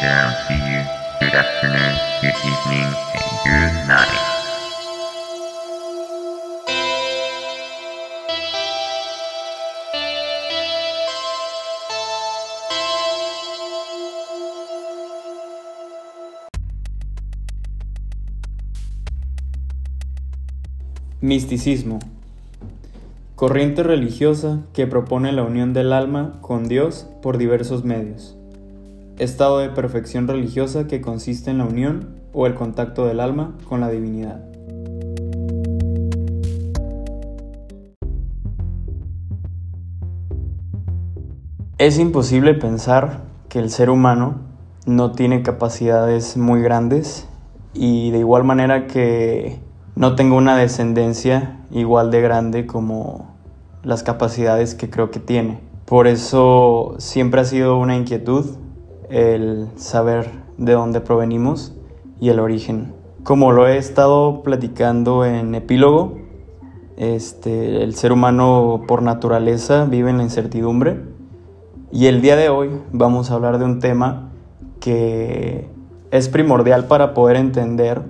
Good afternoon, good evening, and good night. Misticismo. Corriente religiosa que propone la unión del alma con Dios por diversos medios. Estado de perfección religiosa que consiste en la unión o el contacto del alma con la divinidad. Es imposible pensar que el ser humano no tiene capacidades muy grandes y de igual manera que no tengo una descendencia igual de grande como las capacidades que creo que tiene. Por eso siempre ha sido una inquietud el saber de dónde provenimos y el origen. Como lo he estado platicando en epílogo, este, el ser humano por naturaleza vive en la incertidumbre y el día de hoy vamos a hablar de un tema que es primordial para poder entender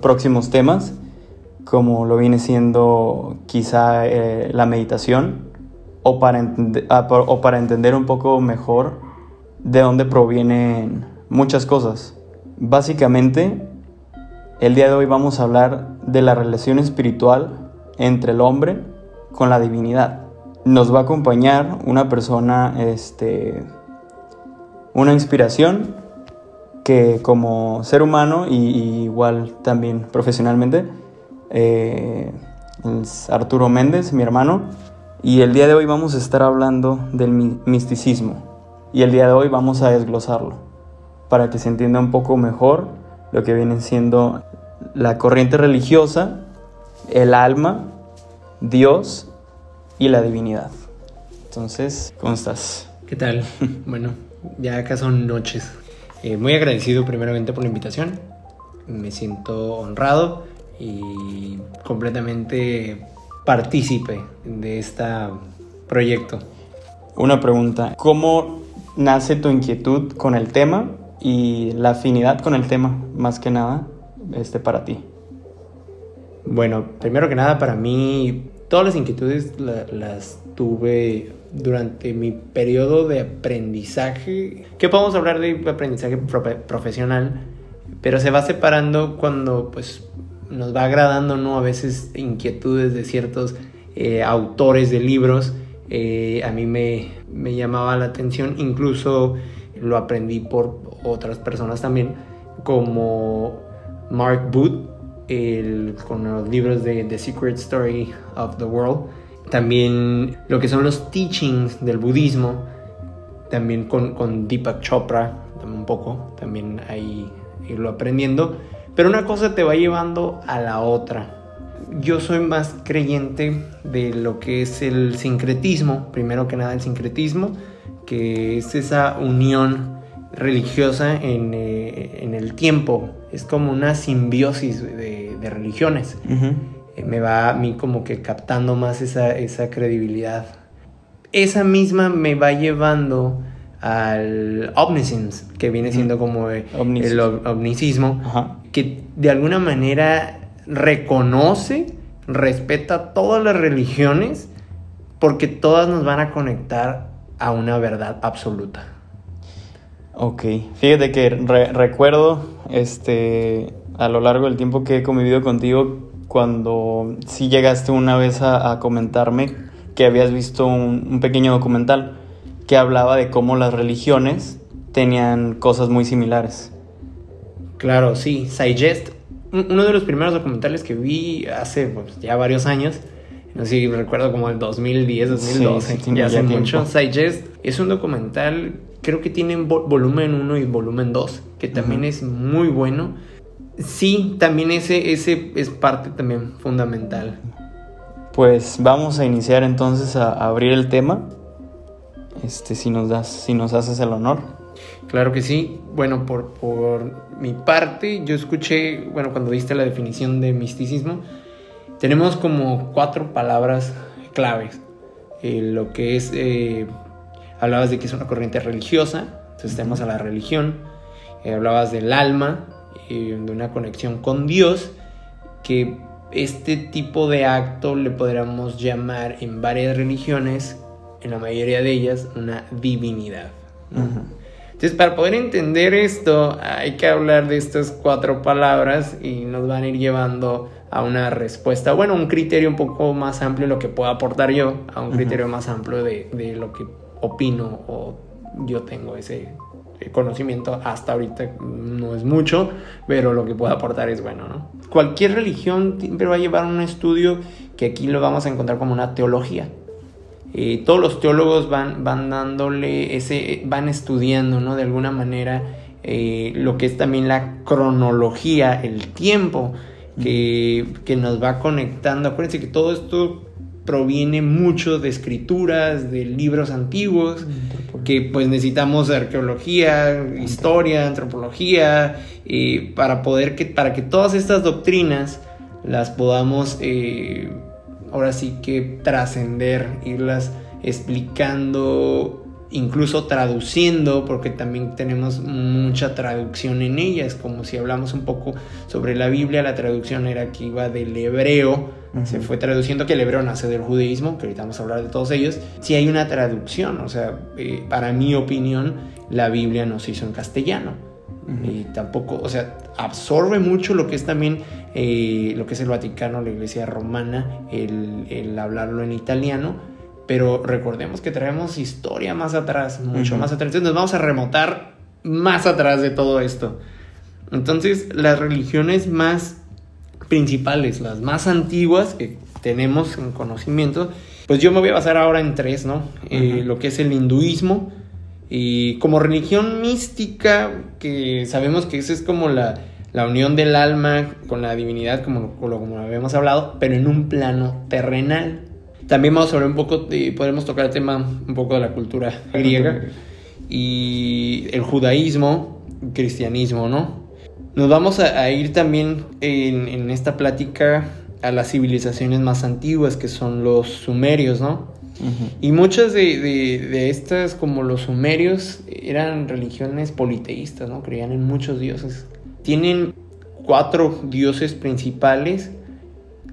próximos temas como lo viene siendo quizá eh, la meditación, o para, ah, o para entender un poco mejor de dónde provienen muchas cosas. Básicamente, el día de hoy vamos a hablar de la relación espiritual entre el hombre con la divinidad. Nos va a acompañar una persona, este, una inspiración que como ser humano y igual también profesionalmente, eh, es Arturo Méndez, mi hermano, y el día de hoy vamos a estar hablando del misticismo. Y el día de hoy vamos a desglosarlo para que se entienda un poco mejor lo que viene siendo la corriente religiosa, el alma, Dios y la divinidad. Entonces, ¿cómo estás? ¿Qué tal? bueno, ya acá son noches. Eh, muy agradecido primeramente por la invitación. Me siento honrado y completamente partícipe de este proyecto. Una pregunta, ¿cómo nace tu inquietud con el tema y la afinidad con el tema, más que nada, este, para ti? Bueno, primero que nada, para mí, todas las inquietudes las tuve durante mi periodo de aprendizaje. ¿Qué podemos hablar de aprendizaje profesional? Pero se va separando cuando, pues, nos va agradando, ¿no? A veces inquietudes de ciertos eh, autores de libros. Eh, a mí me, me, llamaba la atención, incluso lo aprendí por otras personas también, como Mark Booth, con los libros de The Secret Story of the World. También lo que son los teachings del budismo, también con, con Deepak Chopra, un poco, también ahí irlo aprendiendo. Pero una cosa te va llevando a la otra. Yo soy más creyente de lo que es el sincretismo, primero que nada el sincretismo, que es esa unión religiosa en, eh, el tiempo. Es como una simbiosis de, religiones. Eh, me va a mí como que captando más esa, esa credibilidad. Esa misma me va llevando al omniscience, que viene siendo como el omnicismo, que de alguna manera reconoce, respeta todas las religiones, porque todas nos van a conectar a una verdad absoluta. Ok, fíjate que recuerdo este, a lo largo del tiempo que he convivido contigo, cuando sí llegaste una vez a, comentarme que habías visto un pequeño documental que hablaba de cómo las religiones tenían cosas muy similares. Claro, sí. Saigest, uno de los primeros documentales que vi hace pues, ya varios años, no sé si recuerdo como el 2010, 2012, ya hace mucho. Saigest es un documental, creo que tiene volumen 1 y volumen 2, que también es muy bueno. Sí, también ese, ese es parte también fundamental. Pues vamos a iniciar entonces a abrir el tema este, si nos das, si nos haces el honor. Claro que sí. Bueno, por, mi parte, yo escuché, bueno, cuando diste la definición de misticismo, tenemos como cuatro palabras claves. Eh, lo que es, eh, hablabas de que es una corriente religiosa, entonces tenemos a la religión, Eh, hablabas del alma, de una conexión con Dios, que este tipo de acto le podríamos llamar en varias religiones, en la mayoría de ellas, una divinidad. Entonces, para poder entender esto, hay que hablar de estas cuatro palabras y nos van a ir llevando a una respuesta, bueno, un criterio un poco más amplio de lo que puedo aportar yo, a un criterio más amplio de, de lo que opino o yo tengo ese conocimiento hasta ahorita no es mucho, pero lo que puedo aportar es bueno, ¿no? Cualquier religión siempre va a llevar un estudio que aquí lo vamos a encontrar como una teología. Eh, todos los teólogos van, van dándole ese, van estudiando, ¿no? De alguna manera eh, lo que es también la cronología, el tiempo que, que nos va conectando. Acuérdense que todo esto proviene mucho de escrituras, de libros antiguos, que pues necesitamos arqueología, historia, antropología, eh, para poder que, para que todas estas doctrinas las podamos eh, ahora sí que trascender, irlas explicando incluso traduciendo, porque también tenemos mucha traducción en ellas, como si hablamos un poco sobre la Biblia, la traducción era que iba del hebreo, se fue traduciendo que el hebreo nace del judaísmo, que ahorita vamos a hablar de todos ellos, si hay una traducción, o sea, eh, para mi opinión, la Biblia no se hizo en castellano. Y tampoco, o sea, absorbe mucho lo que es también eh, lo que es el Vaticano, la Iglesia Romana, el, el hablarlo en italiano, pero recordemos que traemos historia más atrás, mucho más atrás. Entonces nos vamos a remontar más atrás de todo esto. Entonces, las religiones más principales, las más antiguas que tenemos en conocimiento, pues yo me voy a basar ahora en tres, ¿no? Eh, lo que es el hinduismo y como religión mística, que sabemos que esa es como la, la unión del alma con la divinidad, como, como, habíamos hablado, pero en un plano terrenal. También vamos a hablar un poco, de, podemos tocar el tema un poco de la cultura griega y el judaísmo, cristianismo, ¿no? Nos vamos a, ir también en, en, esta plática a las civilizaciones más antiguas, que son los sumerios, ¿no? Y muchas de, de, de, estas, como los sumerios, eran religiones politeístas, ¿no? Creían en muchos dioses. Tienen cuatro dioses principales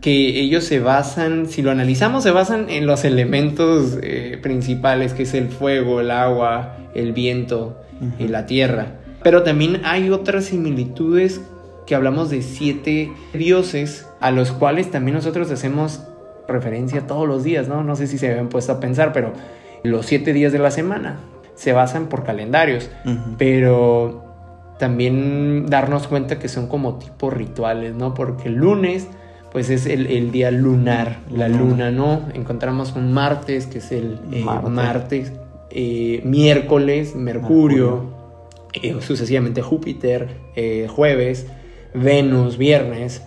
que ellos se basan, si lo analizamos, se basan en los elementos eh, principales, que es el fuego, el agua, el viento y la tierra. Pero también hay otras similitudes que hablamos de siete dioses a los cuales también nosotros hacemos referencia todos los días, ¿no? No sé si se habían puesto a pensar, pero los siete días de la semana se basan por calendarios, pero también darnos cuenta que son como tipo rituales, ¿no? Porque el lunes pues es el, día lunar, la luna, ¿no? Encontramos un martes, que es el eh, martes, eh, miércoles, Mercurio, eh, sucesivamente Júpiter, jueves, Venus, viernes,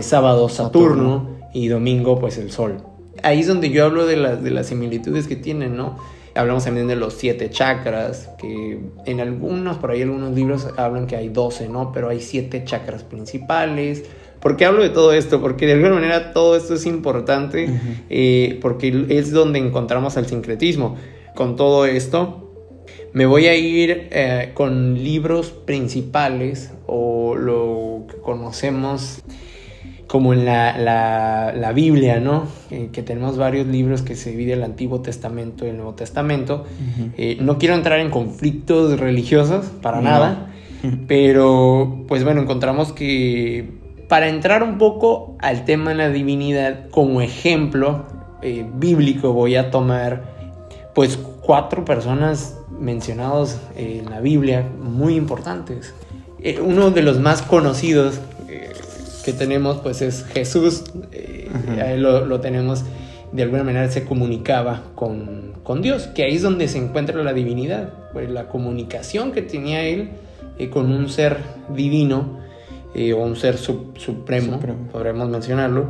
sábado, Saturno, y domingo, pues el Sol. Ahí es donde yo hablo de, de las similitudes que tienen, ¿no? Hablamos también de los siete chakras, que en algunos, por ahí algunos libros hablan que hay 12, ¿no? Pero hay siete chakras principales ¿Por qué hablo de todo esto? Porque de alguna manera todo esto es importante eh, porque es donde encontramos el sincretismo. Con todo esto, me voy a ir eh, con libros principales o lo que conocemos como en la, la, Biblia, ¿no? Eh, que tenemos varios libros que se divide el Antiguo Testamento y el Nuevo Testamento. no quiero entrar en conflictos religiosos para nada, pero pues bueno, encontramos que para entrar un poco al tema de la divinidad, como ejemplo eh, bíblico voy a tomar pues cuatro personas mencionados en la Biblia muy importantes. Eh, uno de los más conocidos eh, que tenemos pues es Jesús, a él lo, tenemos, de alguna manera se comunicaba con, con, Dios, que ahí es donde se encuentra la divinidad, pues la comunicación que tenía él con un ser divino eh, o un ser supremo, podríamos mencionarlo.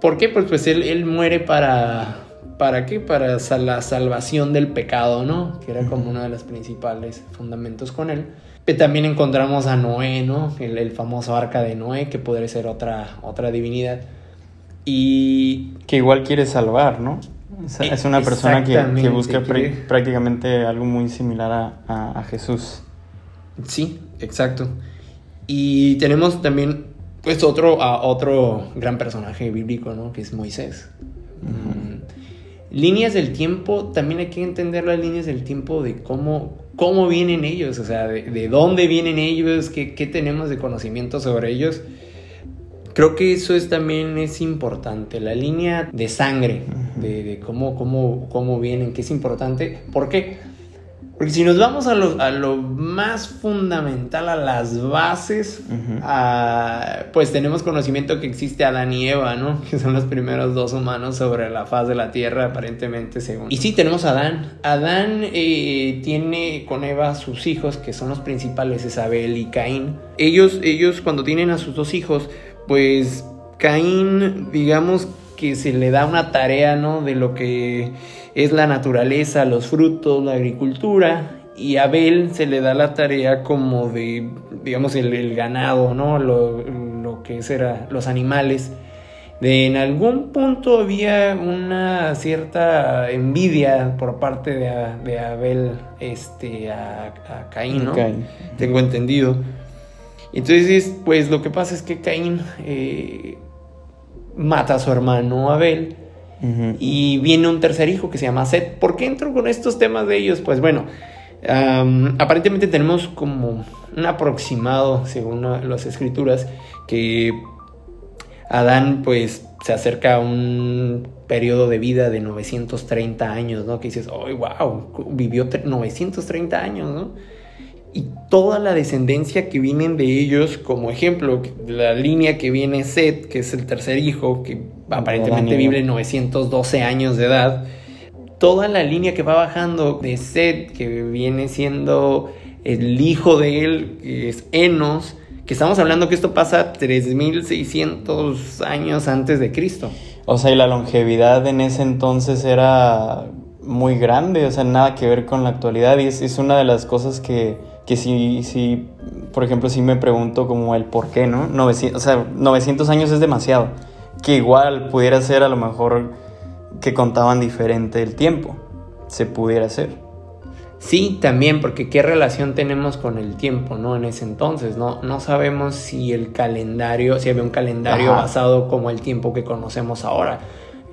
¿Por qué? Pues, pues él, él muere para, ¿para qué? Para la salvación del pecado, ¿no? Que era como uno de los principales fundamentos con él. Pero también encontramos a Noé, ¿no? El, el, famoso arca de Noé, que podría ser otra, otra divinidad. Y... Que igual quiere salvar, ¿no? Es, una persona que, que busca prácticamente algo muy similar a, a, a Jesús. Sí, exacto. Y tenemos también, pues, otro, a otro gran personaje bíblico, ¿no? Que es Moisés. Mm, Líneas del tiempo, también hay que entender las líneas del tiempo de cómo, cómo vienen ellos, o sea, de, de dónde vienen ellos, qué, qué tenemos de conocimiento sobre ellos. Creo que eso es también es importante, la línea de sangre, de, de cómo, cómo, cómo vienen, que es importante. ¿Por qué? Porque si nos vamos a lo, a lo más fundamental, a las bases, a- pues tenemos conocimiento que existe Adán y Eva, ¿no? Que son los primeros dos humanos sobre la faz de la tierra, aparentemente, según. Y sí, tenemos a Adán. Adán eh, tiene con Eva sus hijos, que son los principales, es Abel y Caín. Ellos, ellos cuando tienen a sus dos hijos, pues Caín, digamos que se le da una tarea, ¿no? De lo que es la naturaleza, los frutos, la agricultura. Y a Abel se le da la tarea como de, digamos, el, el ganado, ¿no? Lo, lo que era los animales. De en algún punto había una cierta envidia por parte de, de Abel este, a, a Caín, ¿no? Caín. Tengo entendido. Entonces, pues lo que pasa es que Caín eh, mata a su hermano Abel Y viene un tercer hijo que se llama Seth. ¿Por qué entro con estos temas de ellos? Pues bueno, aparentemente tenemos como un aproximado, según la- las escrituras, que Adán pues se acerca a un periodo de vida de 930 años, ¿no? Que dices, ¡ay, wow! Vivió tre- 930 años, ¿no? Y toda la descendencia que vienen de ellos, como ejemplo, la línea que viene Seth, que es el tercer hijo, que aparentemente vive 912 años de edad, toda la línea que va bajando de Seth, que viene siendo el hijo de él, que es Enos, que estamos hablando que esto pasa 3600 años antes de Cristo. O sea, y la longevidad en ese entonces era muy grande, o sea, nada que ver con la actualidad. Y es, es una de las cosas que, que sí, sí, por ejemplo, sí me pregunto como el por qué, ¿no? 900, o sea, 900 años es demasiado. Que igual pudiera ser a lo mejor que contaban diferente el tiempo. Se pudiera hacer. Sí, también, porque qué relación tenemos con el tiempo, ¿no? En ese entonces, ¿no? No sabemos si el calendario, si había un calendario Ajá. basado como el tiempo que conocemos ahora.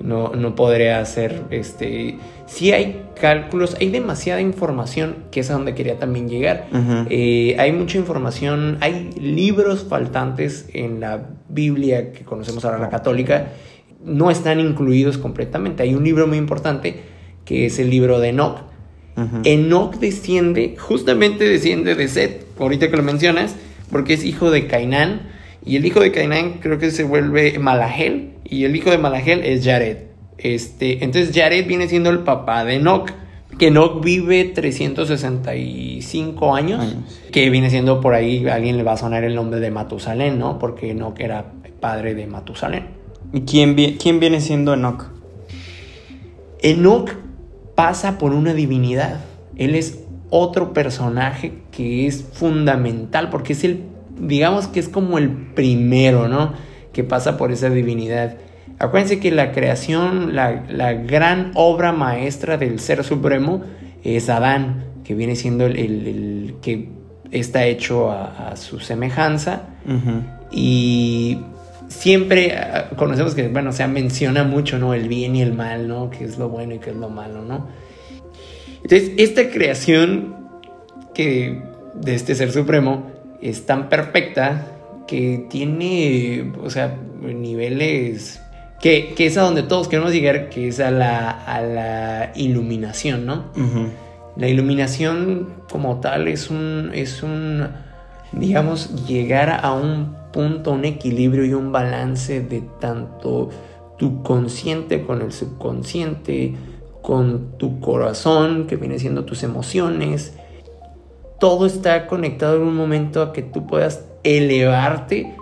No, no podría ser, este... Sí hay cálculos, hay demasiada información, que es a donde quería también llegar. Eh, hay mucha información, hay libros faltantes en la Biblia que conocemos ahora, la católica, no están incluidos completamente. Hay un libro muy importante que es el libro de Enoch. Ujú. Enoch desciende, justamente desciende de Seth, ahorita que lo mencionas, porque es hijo de Cainán. Y el hijo de Cainán creo que se vuelve Malahel. Y el hijo de Malahel es Jared. Este, entonces Jared viene siendo el papá de Enoch. Que Enoch vive 365 años. Años. Que viene siendo por ahí, a alguien le va a sonar el nombre de Matusalén, ¿no? Porque Enoch era padre de Matusalén. ¿Y quién, vi- quién viene siendo Enoch? Enoch pasa por una divinidad. Él es otro personaje que es fundamental porque es el, digamos que es como el primero, ¿no? Que pasa por esa divinidad. Acuérdense que la creación, la, la gran obra maestra del Ser Supremo es Adán, que viene siendo el, el- el que está hecho a- a su semejanza. Y siempre conocemos que, bueno, se menciona mucho, ¿no? El bien y el mal, ¿no? Que es lo bueno y que es lo malo, ¿no? Entonces, esta creación que de este ser supremo es tan perfecta que tiene, o sea, niveles que, que es a donde todos queremos llegar, que es a la, a la iluminación, ¿no? La iluminación como tal es un, es un, digamos, llegar a un punto, un equilibrio y un balance de tanto tu consciente con el subconsciente, con tu corazón, que viene siendo tus emociones. Todo está conectado en un momento a que tú puedas elevarte,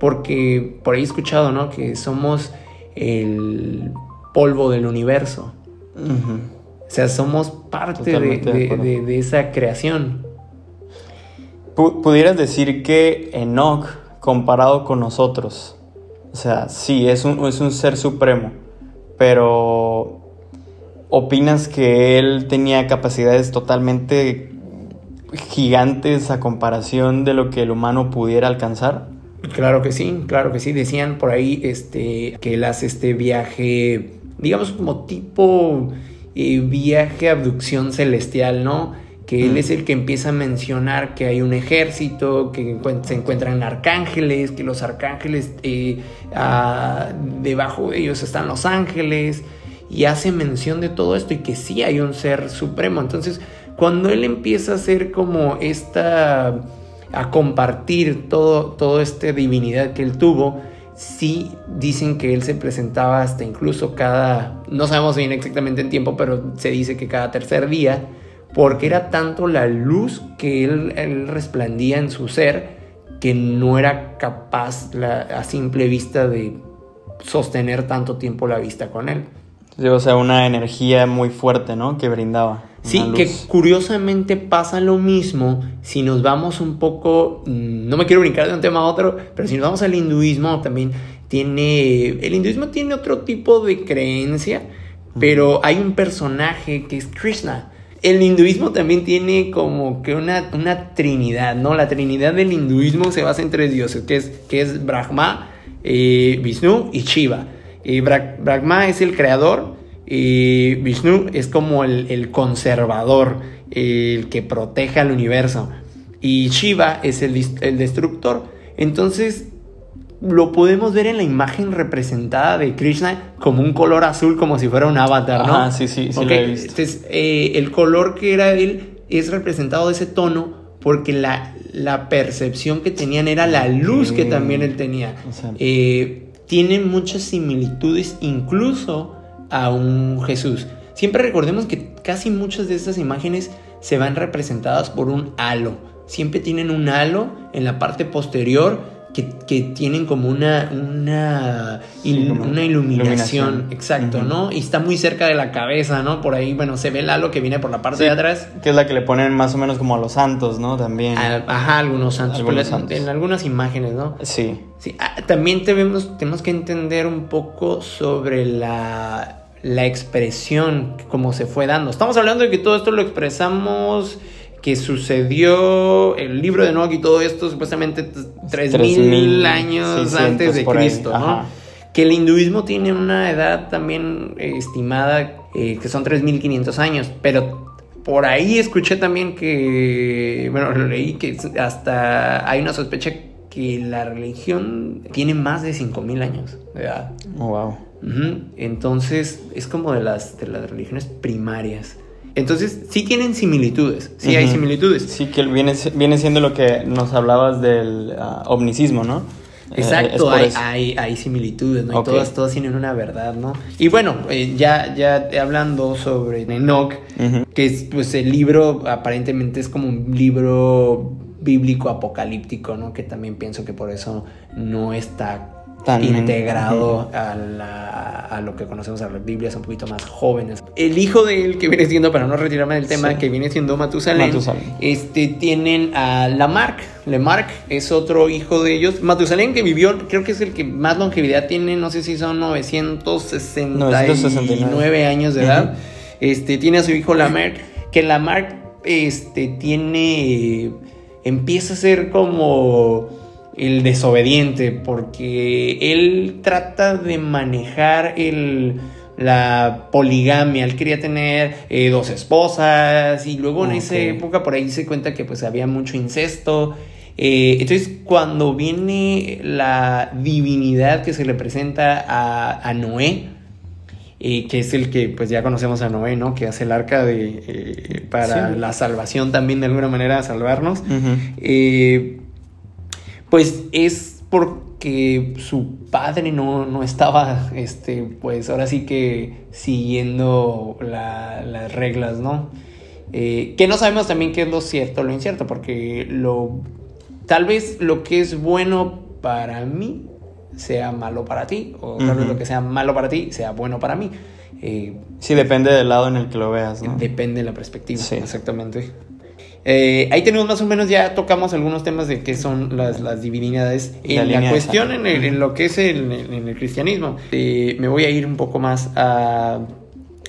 porque por ahí he escuchado, ¿no? Que somos el polvo del universo. O sea, somos parte de, de esa creación. Pu- ¿Pudieras decir que Enoch, comparado con nosotros, o sea, sí, es un, es un ser supremo, pero ¿opinas que él tenía capacidades totalmente gigantes a comparación de lo que el humano pudiera alcanzar. Claro que sí, claro que sí. Decían por ahí este, que él hace este viaje, digamos como tipo eh, viaje abducción celestial, ¿no? Que él Mm. es el que empieza a mencionar que hay un ejército, que encuent- se encuentran arcángeles, que los arcángeles, eh, ah, debajo de ellos están los ángeles, y hace mención de todo esto y que sí hay un ser supremo. Entonces, cuando él empieza a hacer como esta a compartir todo, todo esta divinidad que él tuvo, sí dicen que él se presentaba hasta incluso cada, no sabemos bien exactamente en tiempo, pero se dice que cada tercer día, porque era tanto la luz que él, resplandía en su ser que no era capaz a simple vista de sostener tanto tiempo la vista con él. O sea, una energía muy fuerte, ¿no? Que brindaba. Sí, que curiosamente pasa lo mismo si nos vamos un poco, mm, no me quiero brincar de un tema a otro, pero si nos vamos al hinduismo también tiene, el hinduismo tiene otro tipo de creencia, pero hay un personaje que es Krishna. El hinduismo también tiene como que una, una trinidad, ¿no? La trinidad del hinduismo se basa en tres dioses, que es, que es Brahma, eh, Vishnu y Shiva. Eh, Bra- Brahma es el creador, y Vishnu es como el, el conservador, el que protege al universo. Y Shiva es el, el destructor. Entonces lo podemos ver en la imagen representada de Krishna como un color azul, como si fuera un avatar, ¿no? Ajá, sí, sí, sí Ok, lo he visto. Entonces, eh, el color que era él es representado de ese tono porque la, la percepción que tenían era la luz que también él tenía. O sea- Eh, tiene muchas similitudes incluso a un Jesús. Siempre recordemos que casi muchas de estas imágenes se van representadas por un halo. Siempre tienen un halo en la parte posterior que, que tienen como una, una, Sí, il- como una iluminación. iluminación. Exacto. ¿no? Y está muy cerca de la cabeza, ¿no? Por ahí, bueno, se ve el halo que viene por la parte Sí, de atrás. Que es la que le ponen más o menos como a los santos, ¿no? También. Ajá, algunos santos. Algunos santos. En algunas imágenes, ¿no? Sí. Sí, ah, también tenemos que entender un poco sobre la, la expresión, cómo se fue dando. Estamos hablando de que todo esto lo expresamos, que sucedió el libro de Enoch y todo esto supuestamente t- 3000 3000, años 600 antes de Cristo, ¿no? Que el hinduismo tiene una edad también eh, estimada eh, que son 3500 años, pero por ahí escuché también que, bueno, lo leí que hasta hay una sospecha que la religión tiene más de 5000 años de edad. Oh, Entonces es como de las, de las religiones primarias. Entonces sí tienen similitudes, sí hay similitudes. Sí, que viene, viene siendo lo que nos hablabas del ah, omnicismo, ¿no? Eh, Exacto, hay, hay, hay similitudes, ¿no? Y todas, todas tienen una verdad, ¿no? Y bueno, eh, ya, ya hablando sobre Enoch, que es, pues el libro aparentemente es como un libro bíblico apocalíptico, ¿no? Que también pienso que por eso no está Integrado a, la- a lo que conocemos a las Biblias un poquito más jóvenes. El hijo de él, que viene siendo, para no retirarme del tema, Sí. que viene siendo Matusalén, Matusalén. este, tienen a Lamarck. Lamarck es otro hijo de ellos. Matusalén que vivió, creo que es el que más longevidad tiene, no sé si son 969, 969 años de edad. Este, tiene a su hijo Lamarck, que Lamarck este, tiene, empieza a ser como el desobediente, porque él trata de manejar el, la poligamia. Él quería tener eh, dos esposas y luego en esa época por ahí se cuenta que pues había mucho incesto. Eh, entonces cuando viene la divinidad que se le presenta a, a Noé, eh, que es el que pues ya conocemos a Noé, ¿no? Que hace el arca de, para Sí. la salvación también de alguna manera salvarnos. Pues es porque su padre no, no estaba, este, pues ahora sí que siguiendo la- las reglas, ¿no? Eh, que no sabemos también qué es lo cierto o lo incierto, porque lo, tal vez lo que es bueno para mí sea malo para ti, o tal vez lo que sea malo para ti sea bueno para mí. Eh, Sí, depende del lado en el que lo veas, ¿no? Depende de la perspectiva, Sí. exactamente. Eh, ahí tenemos más o menos, ya tocamos algunos temas de qué son las, las divinidades. La En la, cuestión, en, sangre. el- en lo que es el, en el cristianismo, eh, me voy a ir un poco más a,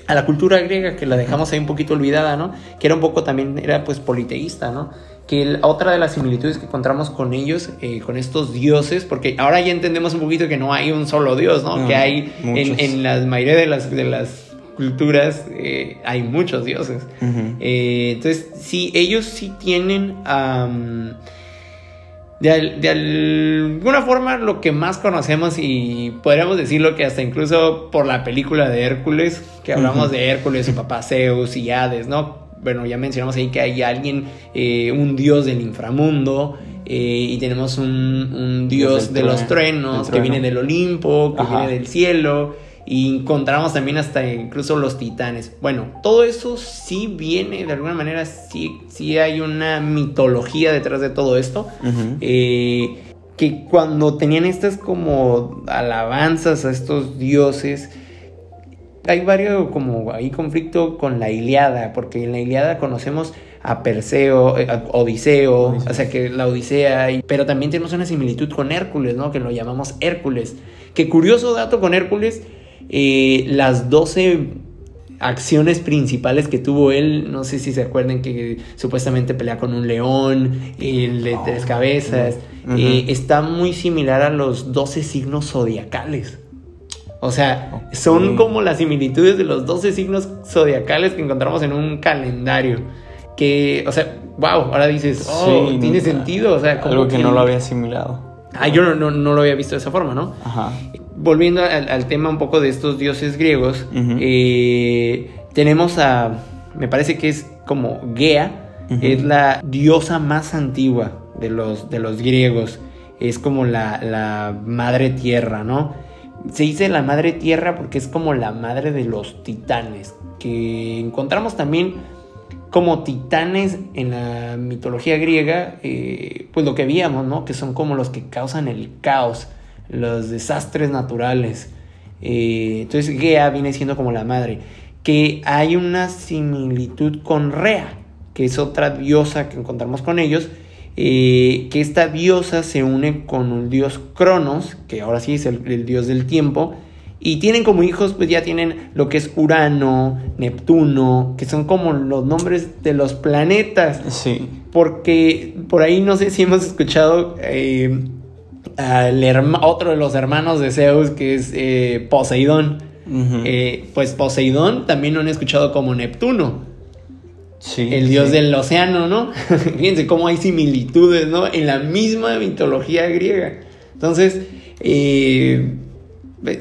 a la cultura griega, que la dejamos ahí un poquito olvidada, ¿no? Que era un poco también, era pues politeísta, ¿no? Que otra de las similitudes que encontramos con ellos, eh, con estos dioses, porque ahora ya entendemos un poquito que no hay un solo dios, ¿no? que hay en, en, la mayoría de las, de las culturas eh, hay muchos dioses. Eh, entonces, sí, ellos sí tienen... de, alguna forma lo que más conocemos y podríamos decirlo que hasta incluso por la película de Hércules, que hablamos de Hércules, y papá Zeus y Hades, ¿no? Bueno, ya mencionamos ahí que hay alguien, eh, un dios del inframundo, y tenemos un, dios de los truenos que viene del Olimpo, que viene del cielo. Y encontramos también hasta incluso los titanes. Bueno, todo eso sí viene, de alguna manera, sí, sí hay una mitología detrás de todo esto. Eh, que cuando tenían estas como alabanzas a estos dioses, hay varios como hay conflicto con la Iliada, porque en la Iliada conocemos a Perseo, eh, a Odiseo, o sea que la Odisea, pero también tenemos una similitud con Hércules, ¿no? Que lo llamamos Hércules. Que curioso dato con Hércules, eh, las 12 acciones principales que tuvo él, no sé si se acuerdan que supuestamente pelea con un león, el de tres cabezas, eh, está muy similar a los 12 signos zodiacales. O sea, son como las similitudes de los 12 signos zodiacales que encontramos en un calendario. Que, o sea, wow, ahora dices, oh, tiene sentido. O sea, como algo que, no lo había asimilado. Ah, yo no, no, lo había visto de esa forma, ¿no? Ajá volviendo al, tema un poco de estos dioses griegos, eh, tenemos a, me parece que es como Gea, es la diosa más antigua de los, de los griegos, es como la, la madre tierra, ¿no? Se dice la madre tierra porque es como la madre de los titanes, que encontramos también como titanes en la mitología griega, eh, pues lo que veíamos, ¿no? Que son como los que causan el caos los desastres naturales. Eh, entonces Gea viene siendo como la madre. Que hay una similitud con Rea, que es otra diosa que encontramos con ellos. Eh, que esta diosa se une con un dios Cronos, que ahora sí es el, dios del tiempo, y tienen como hijos, pues ya tienen lo que es Urano, Neptuno, que son como los nombres de los planetas. Sí. Porque por ahí no sé si hemos escuchado eh, otro de los hermanos de Zeus, que es eh, Poseidón. Eh, pues Poseidón también lo han escuchado como Neptuno. el dios del océano, ¿no? Fíjense cómo hay similitudes, ¿no? En la misma mitología griega. Entonces, eh,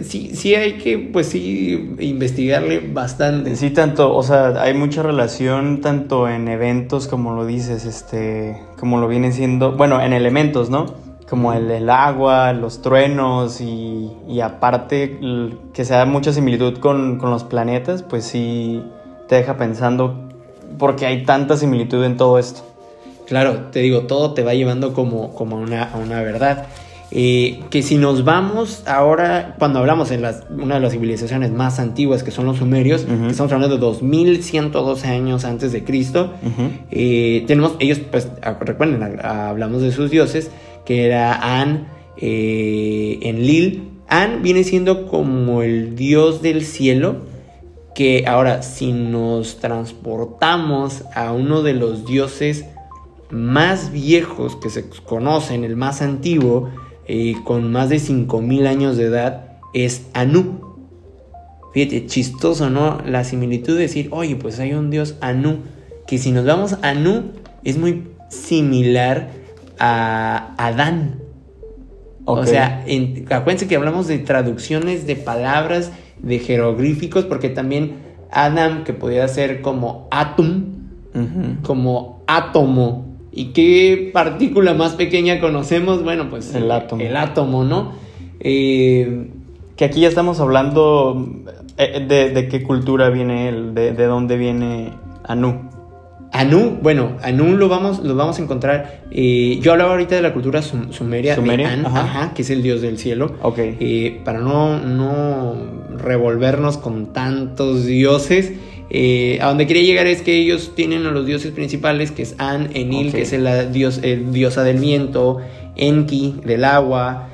sí, sí hay que, pues sí, investigarle bastante. Sí, tanto, o sea, hay mucha relación tanto en eventos como lo dices, este, como lo viene siendo, bueno, en elementos, ¿no? Como el, agua, los truenos y, aparte que se da mucha similitud con, los planetas, pues sí te deja pensando porque hay tanta similitud en todo esto. Claro, te digo, todo te va llevando como, como a, una, verdad. Eh, que si nos vamos ahora, cuando hablamos en las, una de las civilizaciones más antiguas que son los sumerios, que estamos hablando de 2112 años antes de Cristo, eh, tenemos, ellos, pues, recuerden, hablamos de sus dioses, que era An eh, en Lil. An viene siendo como el dios del cielo, que ahora si nos transportamos a uno de los dioses más viejos que se conocen, el más antiguo, eh, con más de 5000 años de edad, es Anu. Fíjate, chistoso, ¿no? La similitud de decir, oye, pues hay un dios Anu, que si nos vamos a Anu, es muy similar a Adán. O sea, acuérdense que hablamos de traducciones de palabras, de jeroglíficos, porque también Adam, que podía ser como atom, como átomo. ¿Y qué partícula más pequeña conocemos? Bueno, pues el átomo. El átomo, ¿no? Eh, que aquí ya estamos hablando eh, de, qué cultura viene él, de, de dónde viene Anu. Anu, bueno, Anu lo vamos, lo vamos a encontrar. Eh, yo hablaba ahorita de la cultura sumeria, ajá. que es el dios del cielo. Ok. Eh, para no, no revolvernos con tantos dioses. Eh, a donde quería llegar es que ellos tienen a los dioses principales, que es An, Enil, que es el, dios, diosa del viento, Enki, del agua,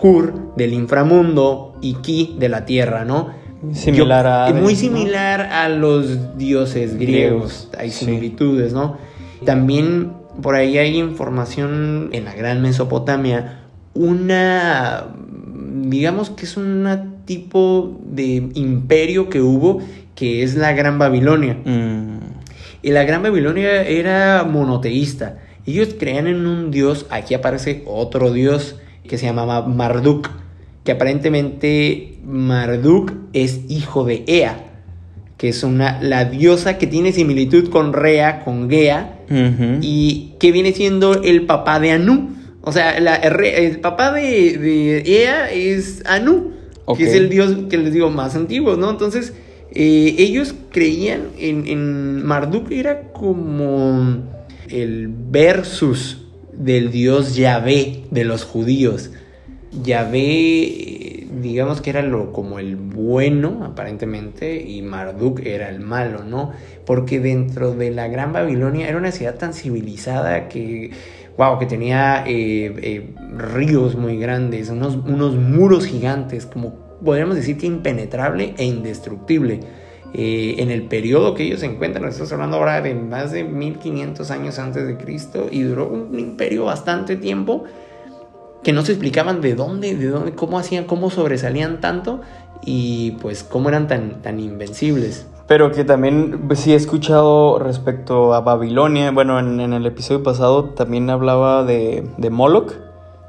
Kur, del inframundo, y Ki, de la tierra, ¿no? Similar a Hades, Muy ¿no? similar a los dioses griegos. Griegos, Hay sí. similitudes, ¿no? También por ahí hay información en la Gran Mesopotamia. Una. Digamos que es un tipo de imperio que hubo que es la Gran Babilonia. Mm, Y la Gran Babilonia era monoteísta. Ellos creían en un dios, aquí aparece otro dios que se llamaba Marduk, que aparentemente Marduk es hijo de Ea, que es una, la diosa que tiene similitud con Rea, con Gea, y que viene siendo el papá de Anu. O sea, la- el, papá de, de Ea es Anu, que es el dios que les digo más antiguo, ¿no? Entonces, eh, ellos creían en, en Marduk, era como el versus del dios Yahvé de los judíos. Yahvé, digamos que era lo, como el bueno, aparentemente, y Marduk era el malo, ¿no? Porque dentro de la Gran Babilonia era una ciudad tan civilizada que, wow, que tenía eh, eh, ríos muy grandes, unos, unos muros gigantes, como podríamos decir que impenetrable e indestructible. Eh, en el periodo que ellos se encuentran, estamos hablando ahora de más de 1500 años antes de Cristo, y duró un imperio bastante tiempo que no se explicaban de dónde, de dónde, cómo hacían, cómo sobresalían tanto y pues cómo eran tan, tan invencibles. Pero que también pues, sí he escuchado respecto a Babilonia. Bueno, en, el episodio pasado también hablaba de, de Moloch.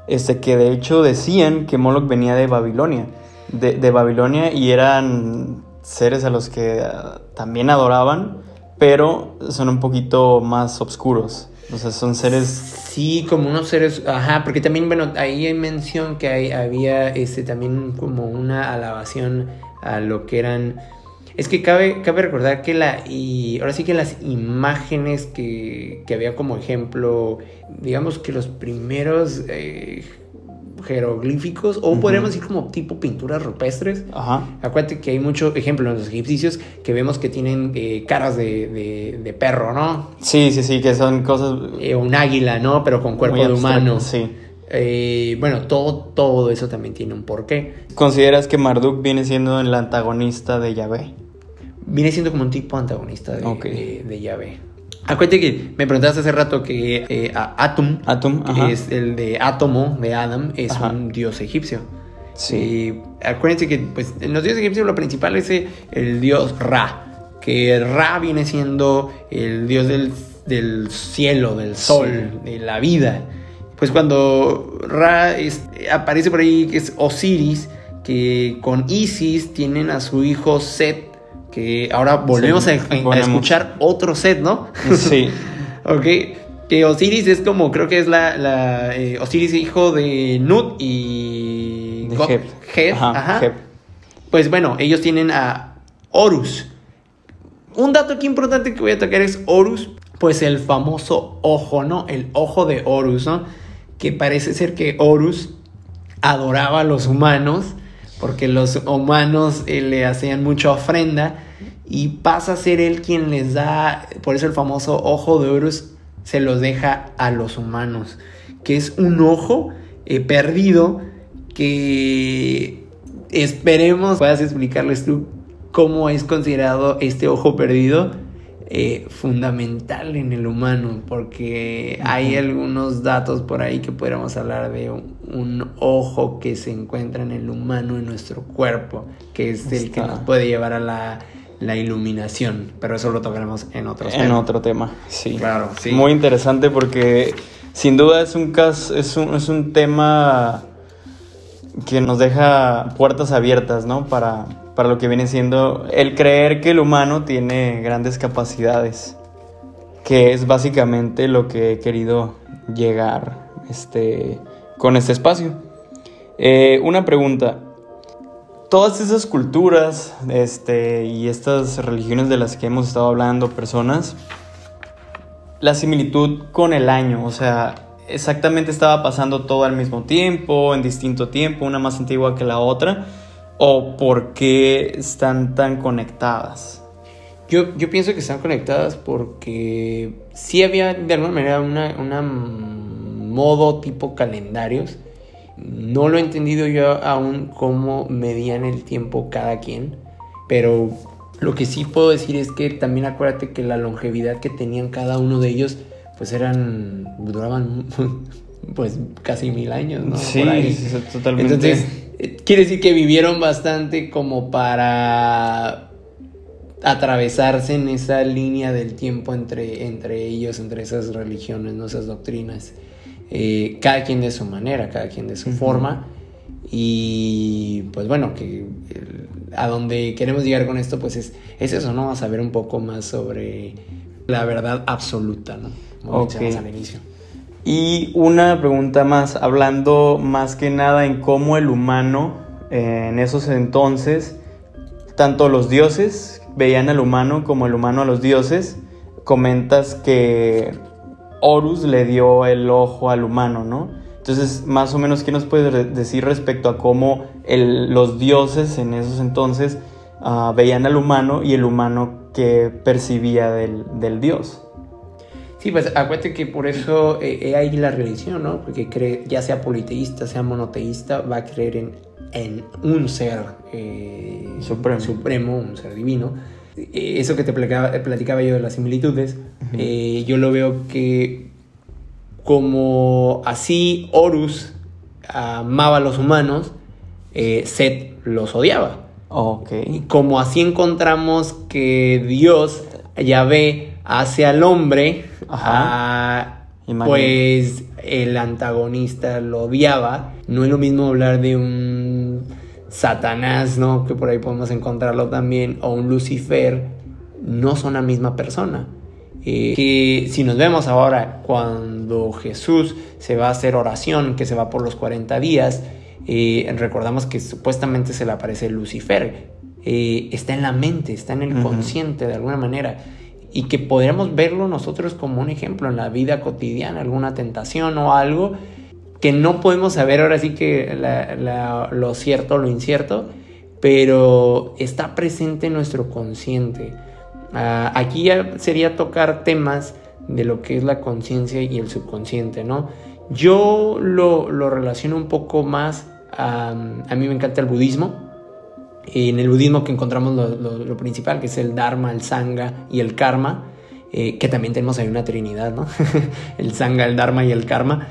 Este, que de hecho decían que Moloch venía de Babilonia. De, de Babilonia y eran seres a los que ah, también adoraban, pero son un poquito más oscuros. O sea, son seres. Sí, como unos seres, ajá, porque también, bueno, ahí hay mención que hay, había este, también como una alabación a lo que eran... Es que cabe, cabe recordar que la... Y ahora sí que las imágenes que, que había como ejemplo, digamos que los primeros eh, jeroglíficos, o Ujú. podríamos decir como tipo pinturas rupestres, Ajá. Acuérdate que hay mucho ejemplo en los egipcios que vemos que tienen eh, caras de, de- de perro, ¿no? Sí, sí, sí, que son cosas. Eh, un águila, ¿no? Pero con cuerpo de humano. Sí. Eh, bueno, todo, todo eso también tiene un porqué. ¿Consideras que Marduk viene siendo el antagonista de Yahvé? Viene siendo como un tipo antagonista de, Ok. de, de Yahvé. Acuérdate que me preguntaste hace rato que eh, Atum, Atum, que ajá. es el de átomo de Adam, es Ajá. un dios egipcio. Sí. Y acuérdense que pues, en los dioses egipcios lo principal es el dios Ra, que Ra viene siendo el dios del, del cielo, del sol, de la vida. Pues cuando Ra es- aparece por ahí, que es Osiris, que con Isis tienen a su hijo Set, que ahora volvemos Sí, a, escuchar otro Set, ¿no? Sí. Ok, que Osiris es como, creo que es la, la, eh, Osiris hijo de Nut y... De God- Heb. Heb, Ajá, ajá. Heb. Pues bueno, ellos tienen a Horus. Un dato aquí importante que voy a tocar es Horus, pues el famoso ojo, ¿no? El ojo de Horus, ¿no? Que parece ser que Horus adoraba a los humanos, porque los humanos eh, le hacían mucha ofrenda, y pasa a ser él quien les da, por eso el famoso ojo de Horus se los deja a los humanos, que es un ojo eh, perdido que esperemos puedas explicarles tú cómo es considerado este ojo perdido eh, fundamental en el humano, porque hay algunos datos por ahí que podríamos hablar de un, un ojo que se encuentra en el humano, en nuestro cuerpo, que es el que nos puede llevar a la, la iluminación, pero eso lo tocaremos en otros En temas. otro tema, sí. Claro, sí. Muy interesante porque sin duda es un caso, es un, es un tema que nos deja puertas abiertas, ¿no? Para, para lo que viene siendo el creer que el humano tiene grandes capacidades, que es básicamente lo que he querido llegar este, con este espacio. Eh, una pregunta. Todas esas culturas este, y estas religiones de las que hemos estado hablando, personas, la similitud con el año, o sea, exactamente estaba pasando todo al mismo tiempo, en distinto tiempo, una más antigua que la otra, o por qué están tan conectadas. Yo, yo pienso que están conectadas porque sí había de alguna manera una, una modo tipo calendarios. No lo he entendido yo aún cómo medían el tiempo cada quien. pero lo que sí puedo decir es que también acuérdate que la longevidad que tenían cada uno de ellos, pues eran, duraban pues casi mil años, ¿no? Sí, totalmente. Entonces, eh, quiere decir que vivieron bastante como para atravesarse en esa línea del tiempo entre, entre ellos, entre esas religiones, ¿no? esas doctrinas. Eh, cada quien de su manera, cada quien de su forma. Y pues bueno, que el- a donde queremos llegar con esto, pues es, es eso, ¿no? A saber un poco más sobre la verdad absoluta, ¿no? Como Ok. mencionamos al inicio. Y una pregunta más, hablando más que nada en cómo el humano eh, en esos entonces, tanto los dioses veían al humano como el humano a los dioses, comentas que Horus le dio el ojo al humano, ¿no? Entonces, más o menos, ¿qué nos puedes decir respecto a cómo el- los dioses en esos entonces ah, veían al humano y el humano que percibía del, del dios? Sí, pues acuérdate que por eso eh, hay la religión, ¿no? Porque cree, ya sea politeísta, sea monoteísta, va a creer en, en un ser eh, Supremo. supremo, un ser divino. Eh, Eso que te platicaba, platicaba yo de las similitudes, eh, yo lo veo que como así Horus amaba a los humanos, eh, Set los odiaba. Ok. Y como así encontramos que Dios, Yahvé, hace al hombre, ah, pues el antagonista lo odiaba. No es lo mismo hablar de un Satanás, ¿no? Que por ahí podemos encontrarlo también, o un Lucifer. No son la misma persona. Eh, que si nos vemos ahora cuando Jesús se va a hacer oración, que se va por los 40 días, eh, recordamos que supuestamente se le aparece Lucifer. Eh, está en la mente, está en el consciente de alguna manera. Y que podríamos verlo nosotros como un ejemplo en la vida cotidiana, alguna tentación o algo que no podemos saber ahora sí que lo cierto lo incierto, pero está presente en nuestro consciente. Ah, aquí ya sería tocar temas de lo que es la conciencia y el subconsciente, ¿no? Yo lo, lo relaciono un poco más a, mí me encanta el budismo. En el budismo que encontramos lo principal, que es el Dharma, el Sangha y el Karma, eh, que también tenemos ahí una trinidad, ¿no? el Sangha, el Dharma y el Karma.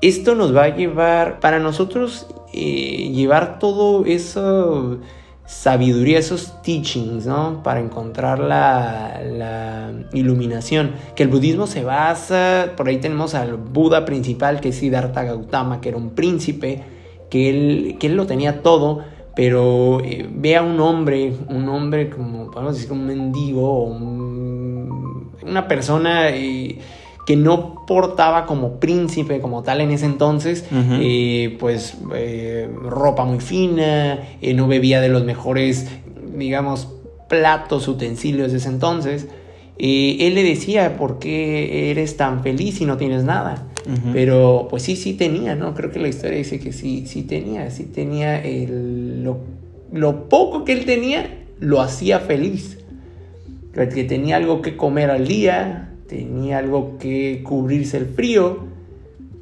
Esto nos va a llevar, para nosotros, eh, llevar todo eso sabiduría, esos teachings, ¿no? Para encontrar la, iluminación. Que el budismo se basa, por ahí tenemos al Buda principal, que es Siddhartha Gautama, que era un príncipe, que él, que él lo tenía todo, pero eh, ve a un hombre, un hombre como, podemos decir, un mendigo, una persona... eh, que no portaba como príncipe como tal en ese entonces, eh, pues eh, ropa muy fina, eh, no bebía de los mejores, digamos, platos, utensilios de ese entonces. Eh, él le decía, ¿por qué eres tan feliz si no tienes nada? Pero pues sí, sí tenía, ¿no? Creo que la historia dice que sí, sí tenía, sí tenía el, lo, lo poco que él tenía, lo hacía feliz. Que tenía algo que comer al día, tenía algo que cubrirse el frío,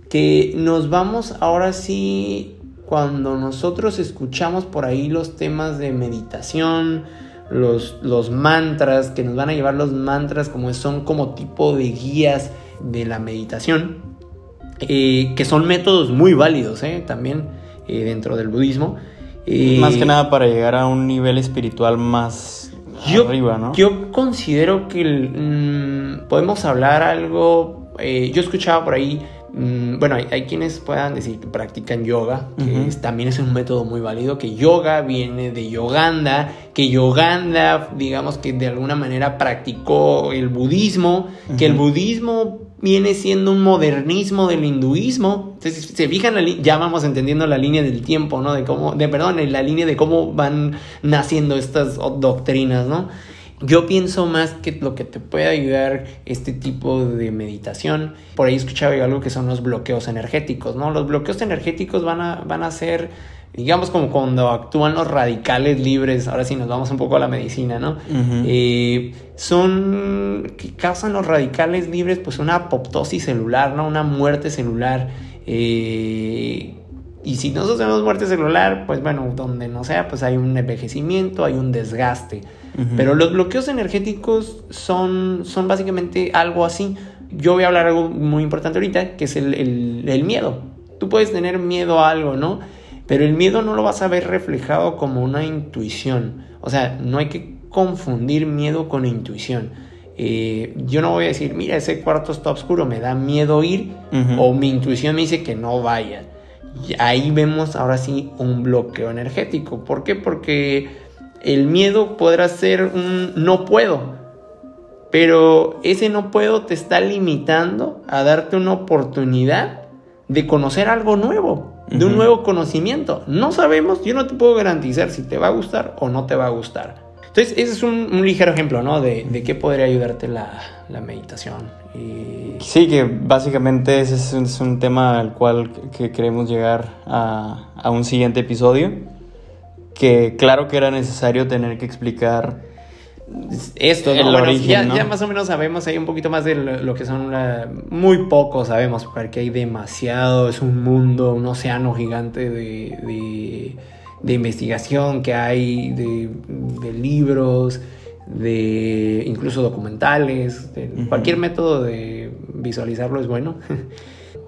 que nos vamos ahora sí, cuando nosotros escuchamos por ahí los temas de meditación, los, los mantras, que nos van a llevar los mantras como son como tipo de guías de la meditación, eh, que son métodos muy válidos ¿eh? también eh, dentro del budismo. Más que nada para llegar a un nivel espiritual más yo, arriba, ¿no? Yo considero que mm, podemos hablar algo. eh, yo escuchaba por ahí. Mm, bueno, hay, hay quienes puedan decir que practican yoga, que es- también es un método muy válido. Que yoga viene de Yoganda, que Yoganda, digamos que de alguna manera practicó el budismo, que el budismo viene siendo un modernismo del hinduismo. Entonces, si se fijan, la ya vamos entendiendo la línea del tiempo, ¿no? De cómo, de perdón, la línea de cómo van naciendo estas doctrinas, ¿no? Yo pienso más que lo que te puede ayudar este tipo de meditación, por ahí escuchaba yo algo que son los bloqueos energéticos, ¿no? Los bloqueos energéticos van a, van a ser, digamos, como cuando actúan los radicales libres, ahora sí nos vamos un poco a la medicina, ¿no? Eh, son que causan los radicales libres pues una apoptosis celular, ¿no? Una muerte celular. eh, Y si nosotros tenemos muerte celular, pues bueno, donde no sea, pues hay un envejecimiento, hay un desgaste. Pero los bloqueos energéticos son, son básicamente algo así. Yo voy a hablar algo muy importante ahorita, que es el, el miedo. Tú puedes tener miedo a algo, ¿no? Pero el miedo no lo vas a ver reflejado como una intuición. O sea, no hay que confundir miedo con intuición. Eh, yo no voy a decir, mira, ese cuarto está oscuro, me da miedo ir, o mi intuición me dice que no vaya. Y ahí vemos ahora sí un bloqueo energético. ¿Por qué? Porque el miedo podrá ser un no puedo, pero ese no puedo te está limitando a darte una oportunidad de conocer algo nuevo de un nuevo conocimiento. No sabemos, yo no te puedo garantizar si te va a gustar o no te va a gustar. Entonces, ese es un, ligero ejemplo, ¿no? De, de qué podría ayudarte la, la meditación. Y... Sí, que básicamente ese es un, tema al cual que queremos llegar a, a un siguiente episodio. Que claro que era necesario tener que explicar esto, ya, más o menos sabemos ahí un poquito más de lo, que son muy poco sabemos, porque hay demasiado, es un mundo, un océano gigante de, de, investigación que hay, de, libros, de incluso documentales, cualquier método de visualizarlo es bueno.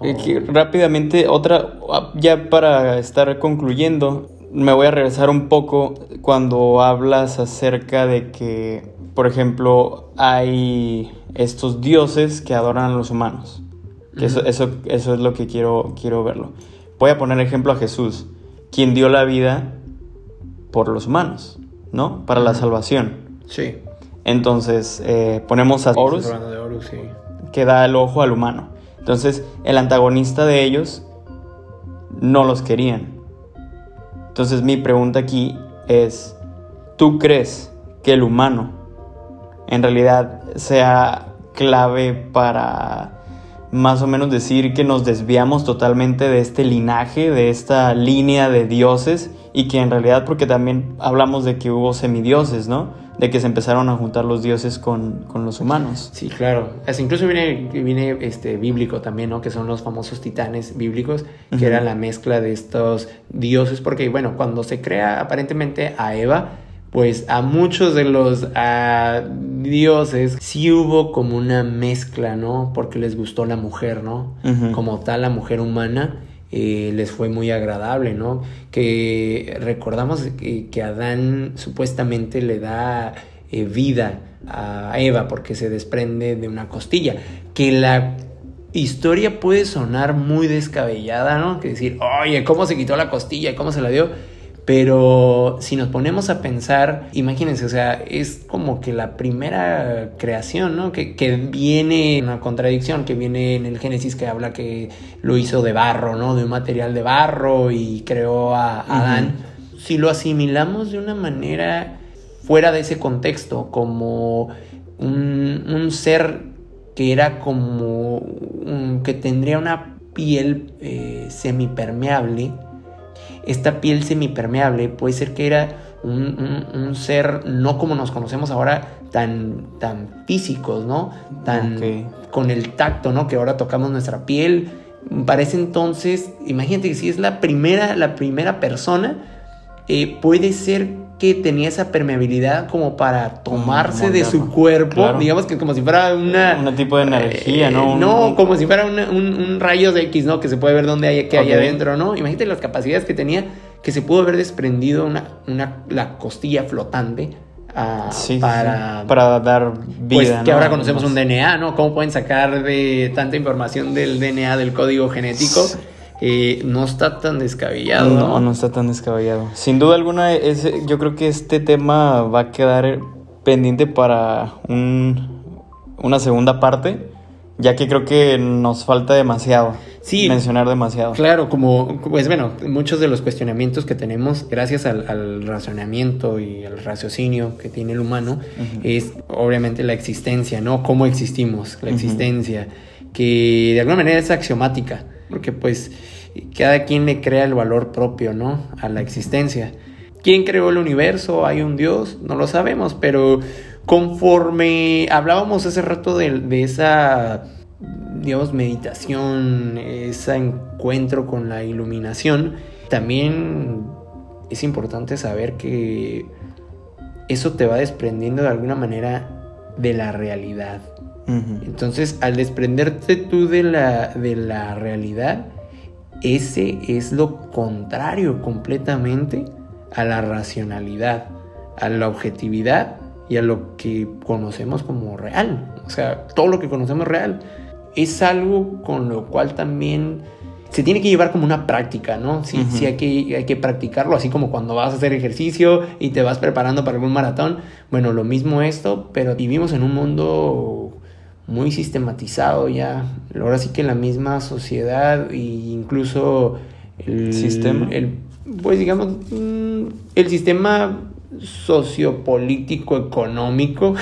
Eh, rápidamente, otra, ya para estar concluyendo, me voy a regresar un poco cuando hablas acerca de que, por ejemplo, hay estos dioses que adoran a los humanos. eso, eso, eso, es lo que quiero, quiero verlo. Voy a poner ejemplo a Jesús, quien dio la vida por los humanos, ¿no? Para la salvación. Sí. Entonces, eh, ponemos a Horus, que da el ojo al humano. Entonces, el antagonista de ellos no los querían entonces mi pregunta aquí es, ¿tú crees que el humano en realidad sea clave para más o menos decir que nos desviamos totalmente de este linaje, de esta línea de dioses y que en realidad, porque también hablamos de que hubo semidioses, ¿no? De que se empezaron a juntar los dioses con, los humanos. Sí, claro. Es, incluso viene, viene este, bíblico también, ¿no? Que son los famosos titanes bíblicos, que era la mezcla de estos dioses, porque, bueno, cuando se crea aparentemente a Eva, pues a muchos de los dioses sí hubo como una mezcla, ¿no? Porque les gustó la mujer, ¿no? Como tal, la mujer humana. Eh, les fue muy agradable, ¿no? Que recordamos que, Adán supuestamente le da eh, vida a Eva porque se desprende de una costilla, que la historia puede sonar muy descabellada, ¿no? Que decir, oye, ¿cómo se quitó la costilla? ¿Cómo se la dio? Pero si nos ponemos a pensar, imagínense, o sea, es como que la primera creación, ¿no? Que, que viene una contradicción, que viene en el Génesis que habla que lo hizo de barro, ¿no? De un material de barro y creó a, Adán. Si lo asimilamos de una manera fuera de ese contexto, como un, ser que era como que tendría una piel eh, semipermeable, esta piel semipermeable puede ser que era un, ser no como nos conocemos ahora, tan, tan físicos, ¿no? Tan con el tacto, ¿no? Que ahora tocamos nuestra piel. Parece entonces, imagínate que si es la primera, la primera persona, eh, puede ser que tenía esa permeabilidad como para tomarse de su cuerpo, digamos que como si fuera una... Un tipo de energía, ¿no? Eh, no, como si fuera un, un, rayo de X, ¿no? Que se puede ver dónde hay, que hay adentro, ¿no? Imagínate las capacidades que tenía, que se pudo haber desprendido una, una, la costilla flotante ah, para, para dar vida. Pues que ahora conocemos un DNA, ¿no? ¿Cómo pueden sacar de tanta información del DNA, del código genético? Eh, no está tan descabellado. No, no, está tan descabellado. Sin duda alguna, es, yo creo que este tema va a quedar pendiente para un, una segunda parte, ya que creo que nos falta demasiado. Sí, mencionar demasiado. Claro, como, pues bueno, muchos de los cuestionamientos que tenemos, gracias al, razonamiento y al raciocinio que tiene el humano, es obviamente la existencia, ¿no? Cómo existimos, la existencia, que de alguna manera es axiomática porque pues cada quien le crea el valor propio, ¿no? A la existencia. ¿Quién creó el universo? ¿Hay un Dios? No lo sabemos, pero conforme hablábamos hace rato de, esa digamos, meditación, ese encuentro con la iluminación, también es importante saber que eso te va desprendiendo de alguna manera de la realidad. Entonces, al desprenderte tú de la, de la realidad, ese es lo contrario completamente a la racionalidad, a la objetividad y a lo que conocemos como real. O sea, todo lo que conocemos real es algo con lo cual también se tiene que llevar como una práctica, ¿no? Sí, sí hay que, hay que practicarlo, así como cuando vas a hacer ejercicio y te vas preparando para algún maratón. Bueno, lo mismo esto, pero vivimos en un mundo muy sistematizado ya. Ahora sí que la misma sociedad e incluso el sistema. El, pues digamos, mm, el sistema sociopolítico económico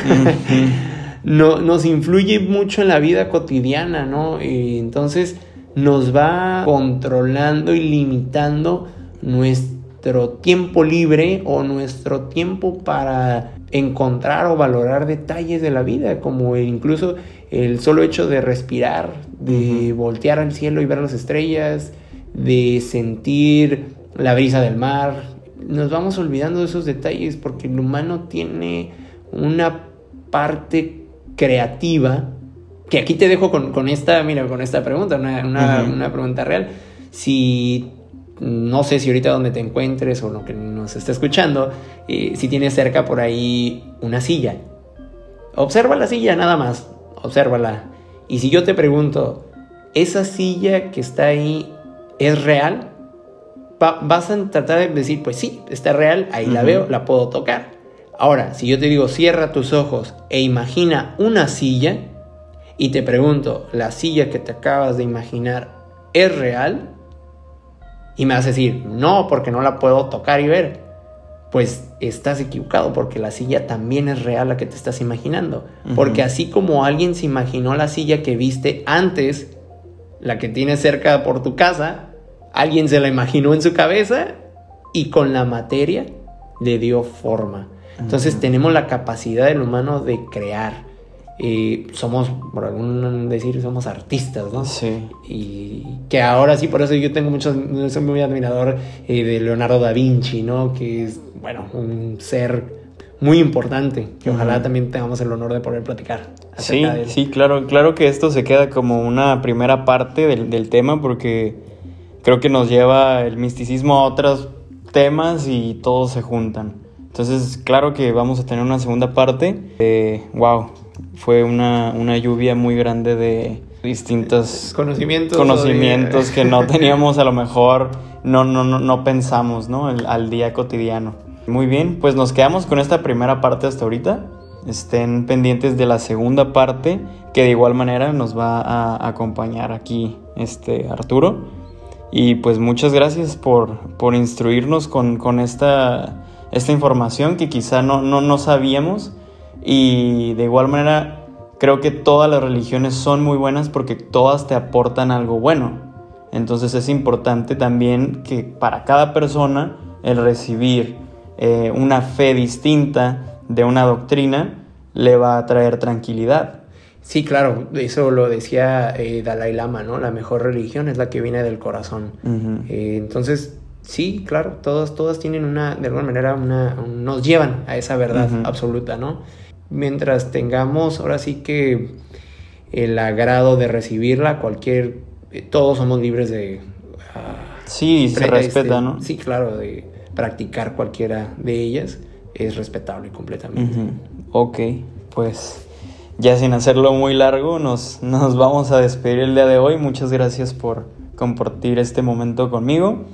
no, nos influye mucho en la vida cotidiana, ¿no? Y entonces nos va controlando y limitando nuestro tiempo libre o nuestro tiempo para encontrar o valorar detalles de la vida, como incluso el solo hecho de respirar, de voltear al cielo y ver las estrellas, de sentir la brisa del mar. Nos vamos olvidando de esos detalles porque el humano tiene una parte creativa que aquí te dejo con, esta, mira, con esta pregunta, una, pregunta real. Si no sé si ahorita donde te encuentres o lo que nos está escuchando, eh, si tienes cerca por ahí una silla. Observa la silla nada más, obsérvala. Y si yo te pregunto, ¿esa silla que está ahí es real? vas a tratar de decir, pues sí, está real, ahí la veo, la puedo tocar. Ahora, si yo te digo, cierra tus ojos e imagina una silla, y te pregunto, ¿la silla que te acabas de imaginar es real? Y me vas a decir, no, porque no la puedo tocar y ver pues estás equivocado porque la silla también es real la que te estás imaginando. Porque así como alguien se imaginó la silla que viste antes, la que tienes cerca por tu casa, alguien se la imaginó en su cabeza y con la materia le dio forma. Entonces tenemos la capacidad del humano de crear. Y somos, por algún decir, somos artistas, ¿no? Sí. Y que ahora sí, por eso yo tengo muchos, soy muy admirador eh, de Leonardo da Vinci, ¿no? Que es, bueno, un ser muy importante, que ojalá también tengamos el honor de poder platicar. Sí, sí, claro, claro que esto se queda como una primera parte del, del tema porque creo que nos lleva el misticismo a otros temas y todos se juntan. Entonces, claro que vamos a tener una segunda parte. Eh, wow, fue una, una lluvia muy grande de distintos conocimientos, conocimientos que no teníamos a lo mejor, no, no, no, no pensamos ¿no? al día cotidiano. Muy bien, pues nos quedamos con esta primera parte hasta ahorita. Estén pendientes de la segunda parte, que de igual manera nos va a acompañar aquí este Arturo. Y pues muchas gracias por, por instruirnos con, con esta, esta información que quizá no, no, no sabíamos y de igual manera, creo que todas las religiones son muy buenas porque todas te aportan algo bueno. Entonces es importante también que para cada persona el recibir eh, una fe distinta de una doctrina le va a traer tranquilidad. Sí, claro, eso lo decía eh, Dalai Lama, ¿no? La mejor religión es la que viene del corazón. Eh, entonces, sí, claro, todas, todas tienen una, de alguna manera, una, nos llevan a esa verdad absoluta, ¿no? Mientras tengamos ahora sí que el agrado de recibirla, cualquier, eh, todos somos libres de... Uh, sí, se respeta, ¿no? Sí, claro, de practicar cualquiera de ellas es respetable completamente. Ok, pues ya sin hacerlo muy largo, nos, nos vamos a despedir el día de hoy. Muchas gracias por compartir este momento conmigo.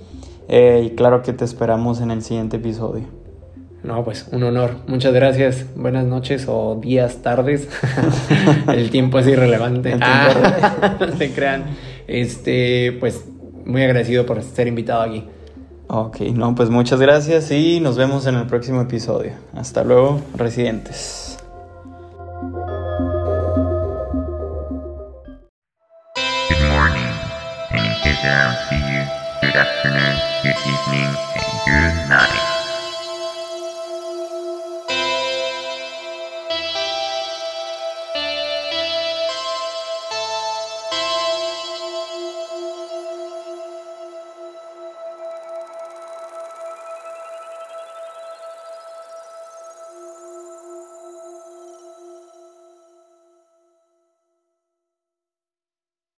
Eh, y claro que te esperamos en el siguiente episodio. No, pues un honor. Muchas gracias. Buenas noches o días, tardes. el tiempo es irrelevante. Ah, no se crean. Este, pues muy agradecido por ser invitado aquí. Ok, no, pues muchas gracias y nos vemos en el próximo episodio. Hasta luego, residentes. Good morning, and good afternoon, good evening, and good night.